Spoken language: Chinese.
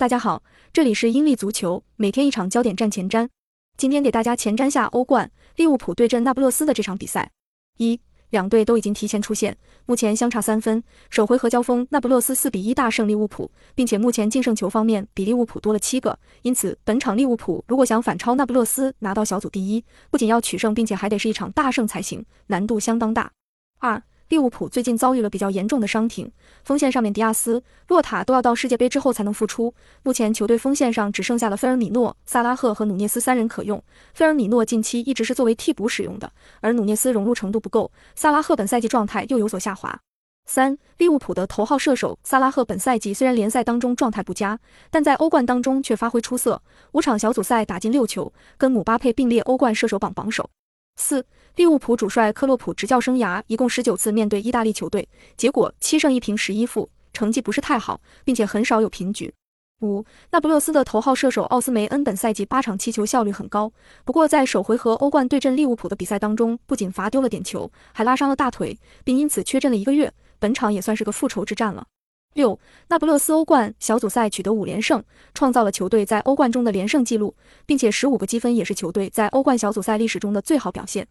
大家好，这里是英利足球，每天一场焦点战前瞻。今天给大家前瞻下欧冠利物浦对阵那不勒斯的这场比赛。一，两队都已经提前出线，目前相差三分。首回合交锋，那不勒斯四比一大胜利物浦，并且目前净胜球方面比利物浦多了七个。因此，本场利物浦如果想反超那不勒斯拿到小组第一，不仅要取胜，并且还得是一场大胜才行，难度相当大。二。利物浦最近遭遇了比较严重的伤停，锋线上面迪亚斯、洛塔都要到世界杯之后才能复出。目前球队锋线上只剩下了菲尔米诺、萨拉赫和努涅斯三人可用。菲尔米诺近期一直是作为替补使用的，而努涅斯融入程度不够，萨拉赫本赛季状态又有所下滑。三，利物浦的头号射手萨拉赫本赛季虽然联赛当中状态不佳，但在欧冠当中却发挥出色，五场小组赛打进六球，跟姆巴佩并列欧冠射手榜榜首。四。利物浦主帅克洛普执教生涯一共十九次面对意大利球队，结果七胜一平十一负，成绩不是太好，并且很少有平局。五，那不勒斯的头号射手奥斯梅恩本赛季八场踢球效率很高，不过在首回合欧冠对阵利物浦的比赛当中，不仅罚丢了点球，还拉伤了大腿，并因此缺阵了一个月，本场也算是个复仇之战了。六，那不勒斯欧冠小组赛取得五连胜，创造了球队在欧冠中的连胜纪录，并且十五个积分也是球队在欧冠小组赛历史中的最好表现。